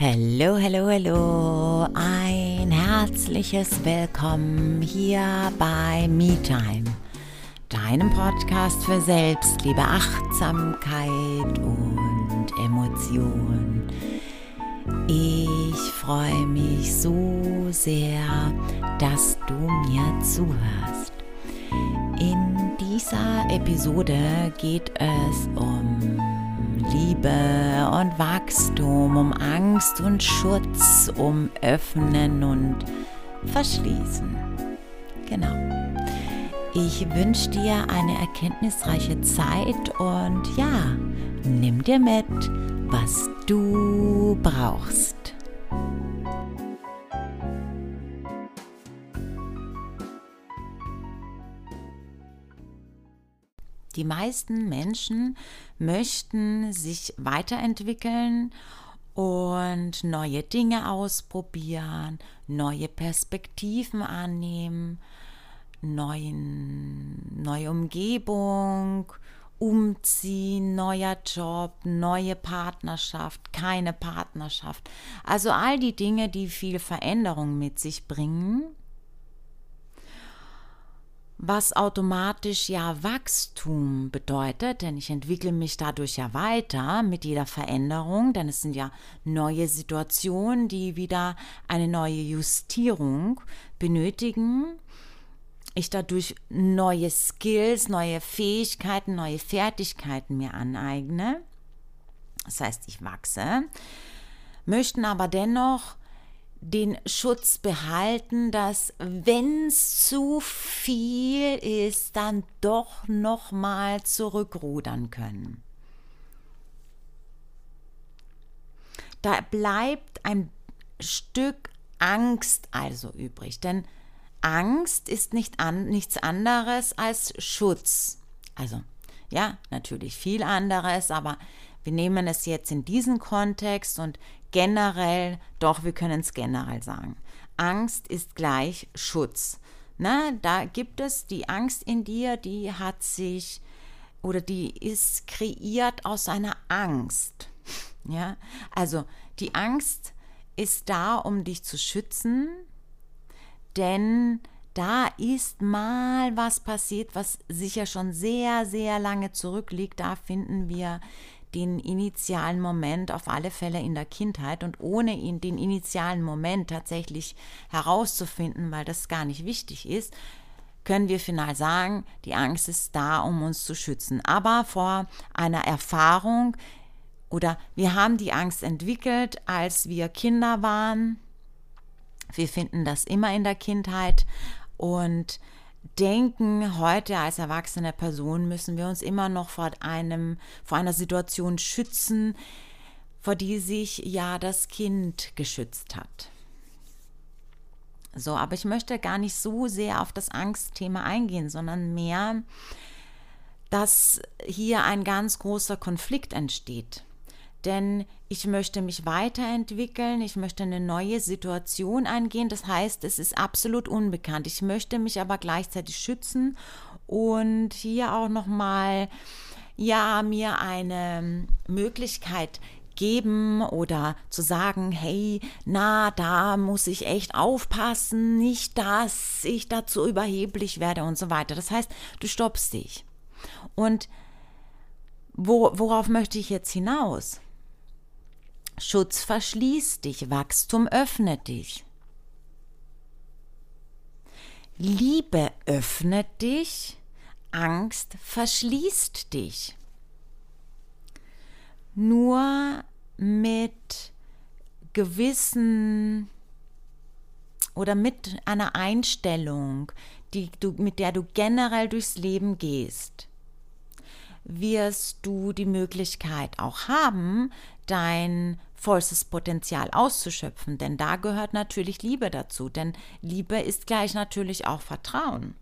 Hallo, hallo, hallo. Ein herzliches Willkommen hier bei MeTime, deinem Podcast für Selbstliebe, Achtsamkeit und Emotion. Ich freue mich so sehr, dass du mir zuhörst. In dieser Episode geht es um Liebe und Wachstum, um Angst und Schutz, um Öffnen und Verschließen. Genau. Ich wünsche dir eine erkenntnisreiche Zeit und ja, nimm dir mit, was du brauchst. Die meisten Menschen möchten sich weiterentwickeln und neue Dinge ausprobieren, neue Perspektiven annehmen, neuen, neue Umgebung, umziehen, neuer Job, neue Partnerschaft, keine Partnerschaft. Also all die Dinge, die viel Veränderung mit sich bringen was automatisch ja Wachstum bedeutet, denn ich entwickle mich dadurch ja weiter mit jeder Veränderung, denn es sind ja neue Situationen, die wieder eine neue Justierung benötigen. Ich dadurch neue Skills, neue Fähigkeiten, neue Fertigkeiten mir aneigne. Das heißt, ich wachse, möchten aber dennoch den Schutz behalten, dass wenn es zu viel ist, dann doch noch mal zurückrudern können. Da bleibt ein Stück Angst also übrig, denn Angst ist nicht an, nichts anderes als Schutz. Also ja, natürlich viel anderes, aber wir nehmen es jetzt in diesen Kontext und generell, doch, wir können es generell sagen. Angst ist gleich Schutz. Na, da gibt es die Angst in dir, die hat sich oder die ist kreiert aus einer Angst. Ja, also die Angst ist da, um dich zu schützen, denn da ist mal was passiert, was sicher schon sehr, sehr lange zurückliegt. Da finden wir den initialen Moment auf alle Fälle in der Kindheit und ohne ihn den initialen Moment tatsächlich herauszufinden, weil das gar nicht wichtig ist, können wir final sagen, die Angst ist da, um uns zu schützen. Aber vor einer Erfahrung oder wir haben die Angst entwickelt, als wir Kinder waren. Wir finden das immer in der Kindheit und denken, heute als erwachsene Person müssen wir uns immer noch vor einem, vor einer Situation schützen, vor die sich ja das Kind geschützt hat. So, aber ich möchte gar nicht so sehr auf das Angstthema eingehen, sondern mehr, dass hier ein ganz großer Konflikt entsteht denn ich möchte mich weiterentwickeln, ich möchte eine neue Situation eingehen. Das heißt, es ist absolut unbekannt. Ich möchte mich aber gleichzeitig schützen und hier auch noch mal ja mir eine Möglichkeit geben oder zu sagen, hey, na, da muss ich echt aufpassen, nicht dass ich dazu überheblich werde und so weiter. Das heißt, du stoppst dich. Und wo, worauf möchte ich jetzt hinaus? Schutz verschließt dich, Wachstum öffnet dich. Liebe öffnet dich, Angst verschließt dich. Nur mit gewissen oder mit einer Einstellung, die du, mit der du generell durchs Leben gehst, wirst du die Möglichkeit auch haben, dein vollstes Potenzial auszuschöpfen, denn da gehört natürlich Liebe dazu, denn Liebe ist gleich natürlich auch Vertrauen.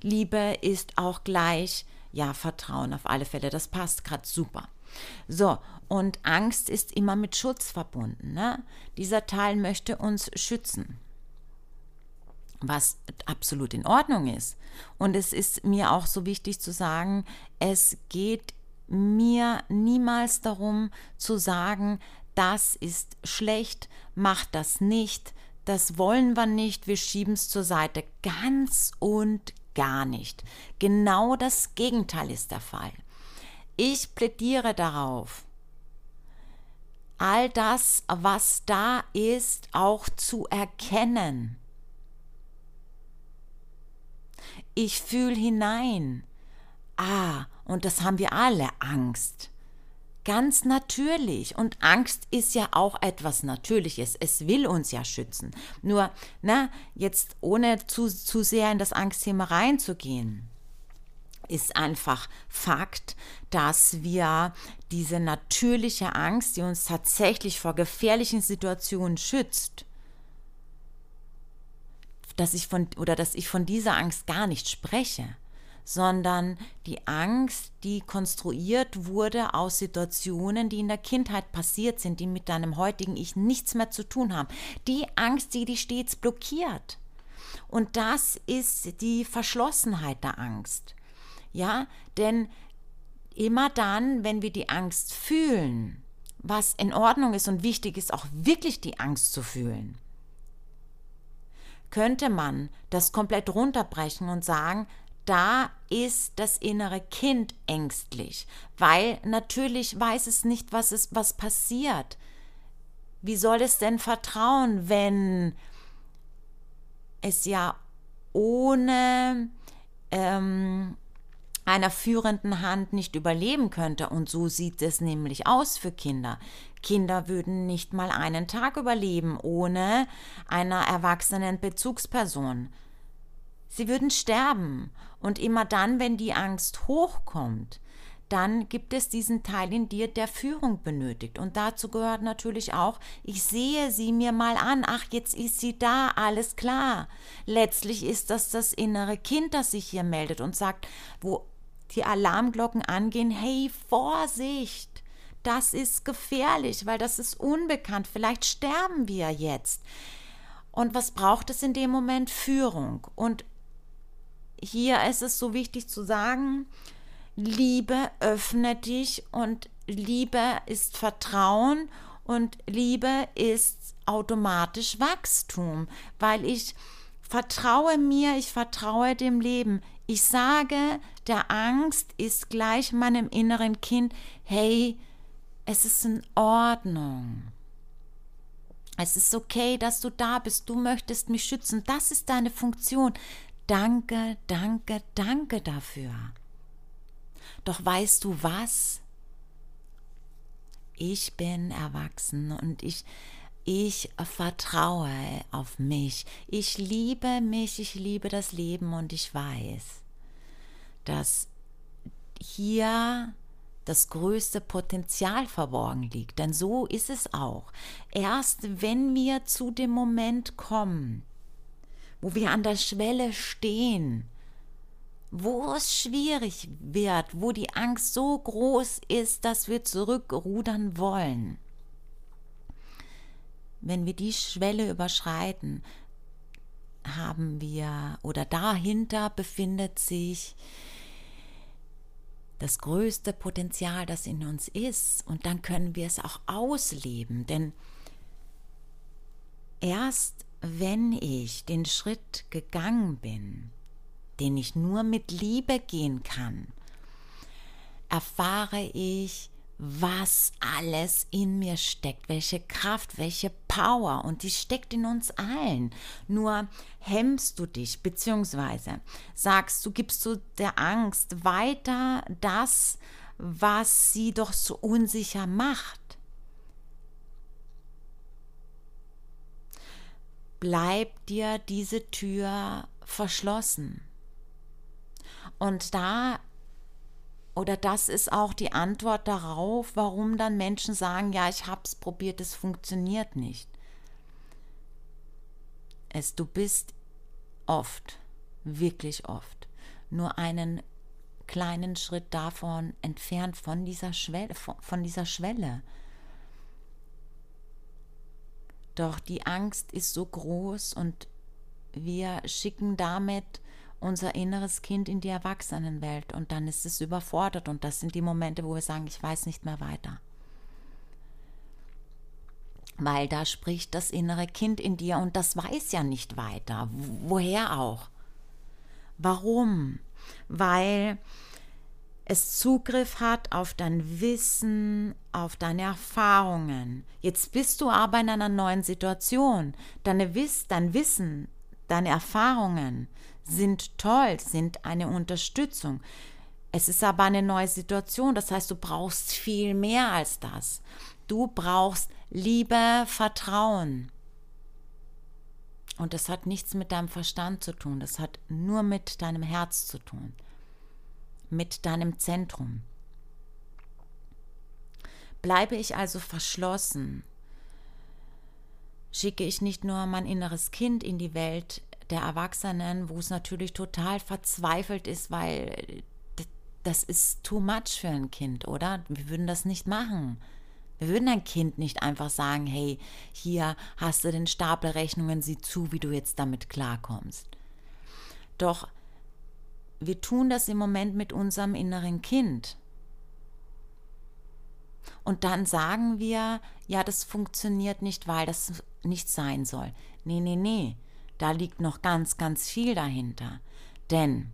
Liebe ist auch gleich, ja, Vertrauen auf alle Fälle, das passt gerade super. So, und Angst ist immer mit Schutz verbunden. Ne? Dieser Teil möchte uns schützen, was absolut in Ordnung ist. Und es ist mir auch so wichtig zu sagen, es geht mir niemals darum zu sagen, das ist schlecht, mach das nicht, das wollen wir nicht, wir schieben es zur Seite. Ganz und gar nicht. Genau das Gegenteil ist der Fall. Ich plädiere darauf, all das, was da ist, auch zu erkennen. Ich fühle hinein. Ah, und das haben wir alle, Angst. Ganz natürlich. Und Angst ist ja auch etwas Natürliches. Es will uns ja schützen. Nur, na, jetzt ohne zu, zu sehr in das Angstthema reinzugehen, ist einfach Fakt, dass wir diese natürliche Angst, die uns tatsächlich vor gefährlichen Situationen schützt, dass ich von oder dass ich von dieser Angst gar nicht spreche sondern die Angst, die konstruiert wurde aus Situationen, die in der Kindheit passiert sind, die mit deinem heutigen Ich nichts mehr zu tun haben. Die Angst, die dich stets blockiert. Und das ist die Verschlossenheit der Angst. Ja, denn immer dann, wenn wir die Angst fühlen, was in Ordnung ist und wichtig ist, auch wirklich die Angst zu fühlen, könnte man das komplett runterbrechen und sagen, da ist das innere Kind ängstlich, weil natürlich weiß es nicht, was ist, was passiert. Wie soll es denn vertrauen, wenn es ja ohne ähm, einer führenden Hand nicht überleben könnte. Und so sieht es nämlich aus für Kinder. Kinder würden nicht mal einen Tag überleben ohne einer erwachsenen Bezugsperson. Sie würden sterben. Und immer dann, wenn die Angst hochkommt, dann gibt es diesen Teil in dir, der Führung benötigt. Und dazu gehört natürlich auch, ich sehe sie mir mal an, ach, jetzt ist sie da, alles klar. Letztlich ist das das innere Kind, das sich hier meldet und sagt, wo die Alarmglocken angehen, hey, Vorsicht, das ist gefährlich, weil das ist unbekannt, vielleicht sterben wir jetzt. Und was braucht es in dem Moment? Führung. Und hier ist es so wichtig zu sagen, Liebe öffnet dich und Liebe ist Vertrauen und Liebe ist automatisch Wachstum, weil ich vertraue mir, ich vertraue dem Leben. Ich sage, der Angst ist gleich meinem inneren Kind, hey, es ist in Ordnung. Es ist okay, dass du da bist. Du möchtest mich schützen. Das ist deine Funktion. Danke, danke, danke dafür. Doch weißt du was? Ich bin erwachsen und ich, ich vertraue auf mich. Ich liebe mich, ich liebe das Leben und ich weiß, dass hier das größte Potenzial verborgen liegt. Denn so ist es auch. Erst wenn wir zu dem Moment kommen, wo wir an der Schwelle stehen, wo es schwierig wird, wo die Angst so groß ist, dass wir zurückrudern wollen. Wenn wir die Schwelle überschreiten, haben wir oder dahinter befindet sich das größte Potenzial, das in uns ist. Und dann können wir es auch ausleben. Denn erst wenn ich den Schritt gegangen bin, den ich nur mit Liebe gehen kann, erfahre ich, was alles in mir steckt, welche Kraft, welche Power und die steckt in uns allen. Nur hemmst du dich, beziehungsweise sagst du, gibst du der Angst weiter das, was sie doch so unsicher macht. Bleibt dir diese Tür verschlossen. Und da oder das ist auch die Antwort darauf, warum dann Menschen sagen, ja, ich habe es probiert, es funktioniert nicht. Es du bist oft, wirklich oft, nur einen kleinen Schritt davon entfernt von dieser Schwelle, von dieser Schwelle. Doch die Angst ist so groß und wir schicken damit unser inneres Kind in die Erwachsenenwelt und dann ist es überfordert und das sind die Momente, wo wir sagen, ich weiß nicht mehr weiter. weil da spricht das innere Kind in dir und das weiß ja nicht weiter. Woher auch? Warum? Weil es Zugriff hat auf dein Wissen, auf deine Erfahrungen. Jetzt bist du aber in einer neuen Situation. Deine Wiss, dein Wissen, deine Erfahrungen sind toll, sind eine Unterstützung. Es ist aber eine neue Situation, das heißt, du brauchst viel mehr als das. Du brauchst Liebe, Vertrauen. Und das hat nichts mit deinem Verstand zu tun, das hat nur mit deinem Herz zu tun, mit deinem Zentrum. Bleibe ich also verschlossen, schicke ich nicht nur mein inneres Kind in die Welt der Erwachsenen, wo es natürlich total verzweifelt ist, weil das ist too much für ein Kind, oder? Wir würden das nicht machen. Wir würden ein Kind nicht einfach sagen, hey, hier hast du den Stapel Rechnungen, sieh zu, wie du jetzt damit klarkommst. Doch wir tun das im Moment mit unserem inneren Kind. Und dann sagen wir, ja, das funktioniert nicht, weil das nicht sein soll. Nee, nee, nee. Da liegt noch ganz, ganz viel dahinter. Denn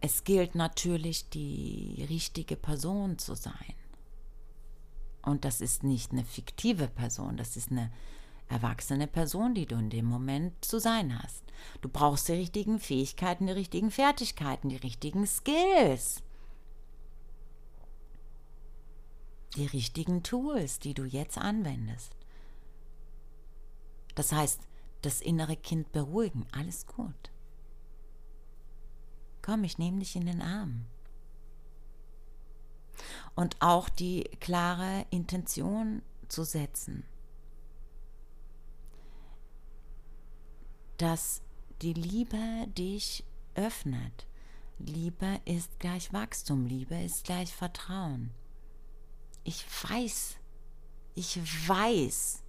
es gilt natürlich, die richtige Person zu sein. Und das ist nicht eine fiktive Person, das ist eine erwachsene Person, die du in dem Moment zu sein hast. Du brauchst die richtigen Fähigkeiten, die richtigen Fertigkeiten, die richtigen Skills. Die richtigen Tools, die du jetzt anwendest. Das heißt, das innere Kind beruhigen, alles gut. Komm, ich nehme dich in den Arm. Und auch die klare Intention zu setzen, dass die Liebe dich öffnet. Liebe ist gleich Wachstum, Liebe ist gleich Vertrauen. Ich weiß, ich weiß,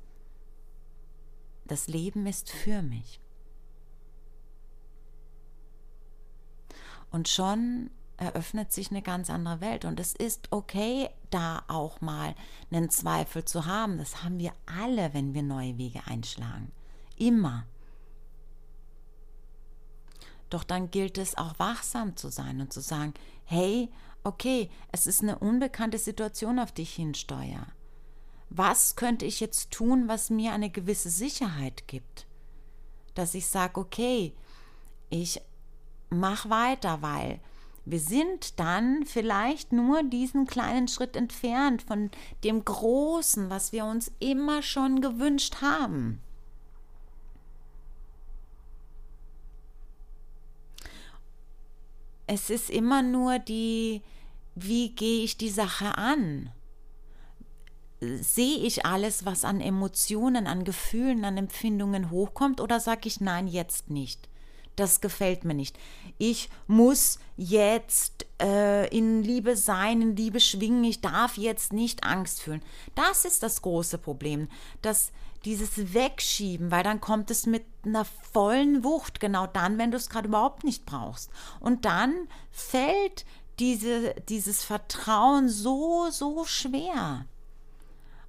das Leben ist für mich. Und schon eröffnet sich eine ganz andere Welt. Und es ist okay, da auch mal einen Zweifel zu haben. Das haben wir alle, wenn wir neue Wege einschlagen. Immer. Doch dann gilt es auch wachsam zu sein und zu sagen, hey, okay, es ist eine unbekannte Situation, auf die ich hinsteuere. Was könnte ich jetzt tun, was mir eine gewisse Sicherheit gibt? Dass ich sage, okay, ich mach weiter, weil wir sind dann vielleicht nur diesen kleinen Schritt entfernt von dem Großen, was wir uns immer schon gewünscht haben. Es ist immer nur die, wie gehe ich die Sache an? Sehe ich alles, was an Emotionen, an Gefühlen, an Empfindungen hochkommt oder sage ich nein, jetzt nicht? das gefällt mir nicht. Ich muss jetzt äh, in Liebe sein, in Liebe schwingen, ich darf jetzt nicht Angst fühlen. Das ist das große Problem, dass dieses Wegschieben, weil dann kommt es mit einer vollen Wucht, genau dann, wenn du es gerade überhaupt nicht brauchst. Und dann fällt diese, dieses Vertrauen so, so schwer.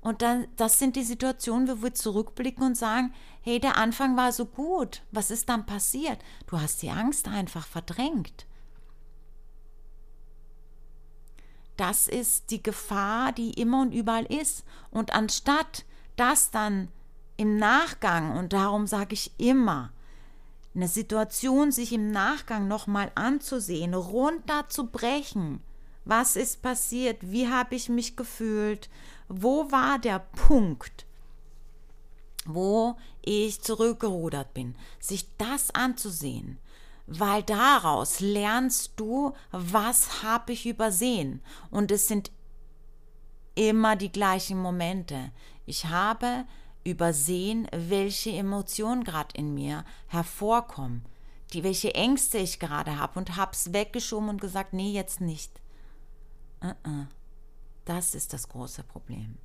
Und dann, das sind die Situationen, wo wir zurückblicken und sagen, hey, der Anfang war so gut, was ist dann passiert? Du hast die Angst einfach verdrängt. Das ist die Gefahr, die immer und überall ist. Und anstatt das dann im Nachgang, und darum sage ich immer, eine Situation sich im Nachgang nochmal anzusehen, runterzubrechen, was ist passiert, wie habe ich mich gefühlt, wo war der Punkt, wo ich zurückgerudert bin, sich das anzusehen, weil daraus lernst du, was habe ich übersehen. Und es sind immer die gleichen Momente. Ich habe übersehen, welche Emotionen gerade in mir hervorkommen, die welche Ängste ich gerade habe und habe es weggeschoben und gesagt, nee, jetzt nicht. Uh -uh. Das ist das große Problem.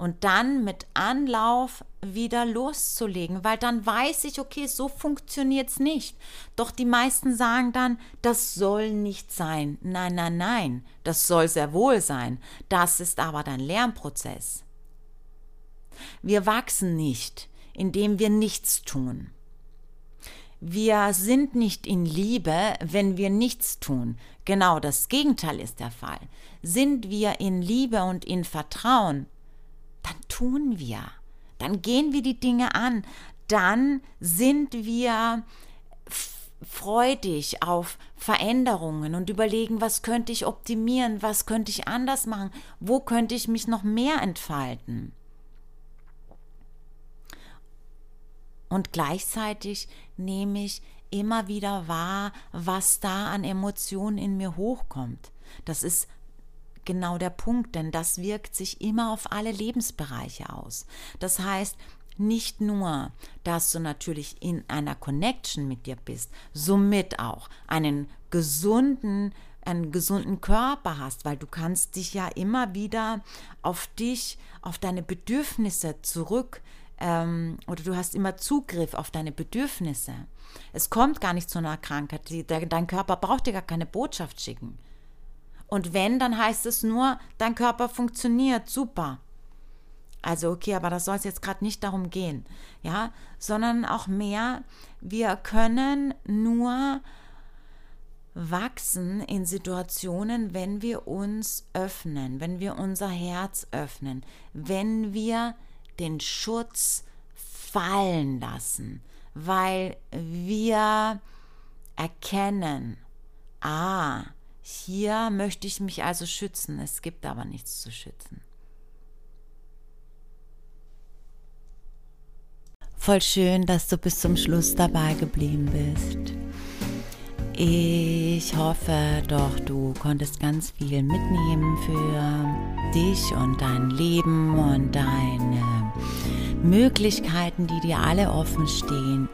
und dann mit Anlauf wieder loszulegen, weil dann weiß ich, okay, so funktioniert es nicht. Doch die meisten sagen dann, das soll nicht sein. Nein, nein, nein, das soll sehr wohl sein. Das ist aber dein Lernprozess. Wir wachsen nicht, indem wir nichts tun. Wir sind nicht in Liebe, wenn wir nichts tun. Genau das Gegenteil ist der Fall. Sind wir in Liebe und in Vertrauen, dann tun wir. Dann gehen wir die Dinge an. Dann sind wir freudig auf Veränderungen und überlegen, was könnte ich optimieren, was könnte ich anders machen, wo könnte ich mich noch mehr entfalten. Und gleichzeitig nehme ich immer wieder wahr, was da an Emotionen in mir hochkommt. Das ist genau der Punkt, denn das wirkt sich immer auf alle Lebensbereiche aus. Das heißt, nicht nur, dass du natürlich in einer Connection mit dir bist, somit auch einen gesunden einen gesunden Körper hast, weil du kannst dich ja immer wieder auf dich, auf deine Bedürfnisse zurück ähm, oder du hast immer Zugriff auf deine Bedürfnisse. Es kommt gar nicht zu einer Krankheit. Dein Körper braucht dir gar keine Botschaft schicken. Und wenn, dann heißt es nur, dein Körper funktioniert, super. Also okay, aber das soll es jetzt gerade nicht darum gehen, ja, sondern auch mehr, wir können nur wachsen in Situationen, wenn wir uns öffnen, wenn wir unser Herz öffnen, wenn wir den Schutz fallen lassen, weil wir erkennen, ah, hier möchte ich mich also schützen, es gibt aber nichts zu schützen. Voll schön, dass du bis zum Schluss dabei geblieben bist. Ich hoffe doch, du konntest ganz viel mitnehmen für dich und dein Leben und deine Möglichkeiten, die dir alle offen stehen,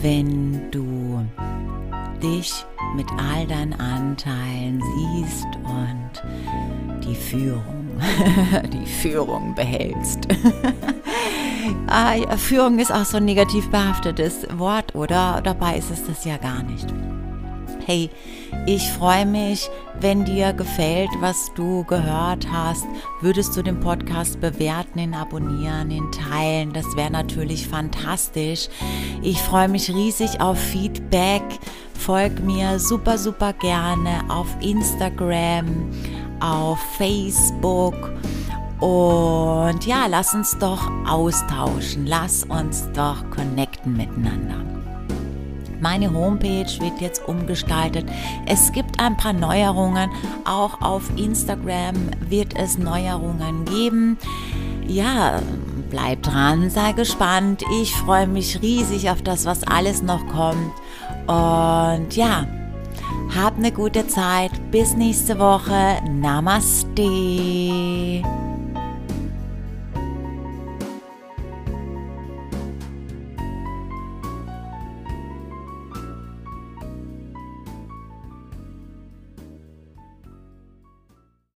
wenn du dich mit all deinen Anteilen siehst und die Führung, die Führung behältst. ah, Führung ist auch so ein negativ behaftetes Wort, oder? Dabei ist es das ja gar nicht. Hey, ich freue mich, wenn dir gefällt, was du gehört hast. Würdest du den Podcast bewerten, ihn abonnieren, ihn teilen? Das wäre natürlich fantastisch. Ich freue mich riesig auf Feedback folg mir super, super gerne auf Instagram, auf Facebook. Und ja, lass uns doch austauschen, lass uns doch connecten miteinander. Meine Homepage wird jetzt umgestaltet. Es gibt ein paar Neuerungen. Auch auf Instagram wird es Neuerungen geben. Ja, bleib dran, sei gespannt. Ich freue mich riesig auf das, was alles noch kommt. Und ja, hab eine gute Zeit. Bis nächste Woche. Namaste.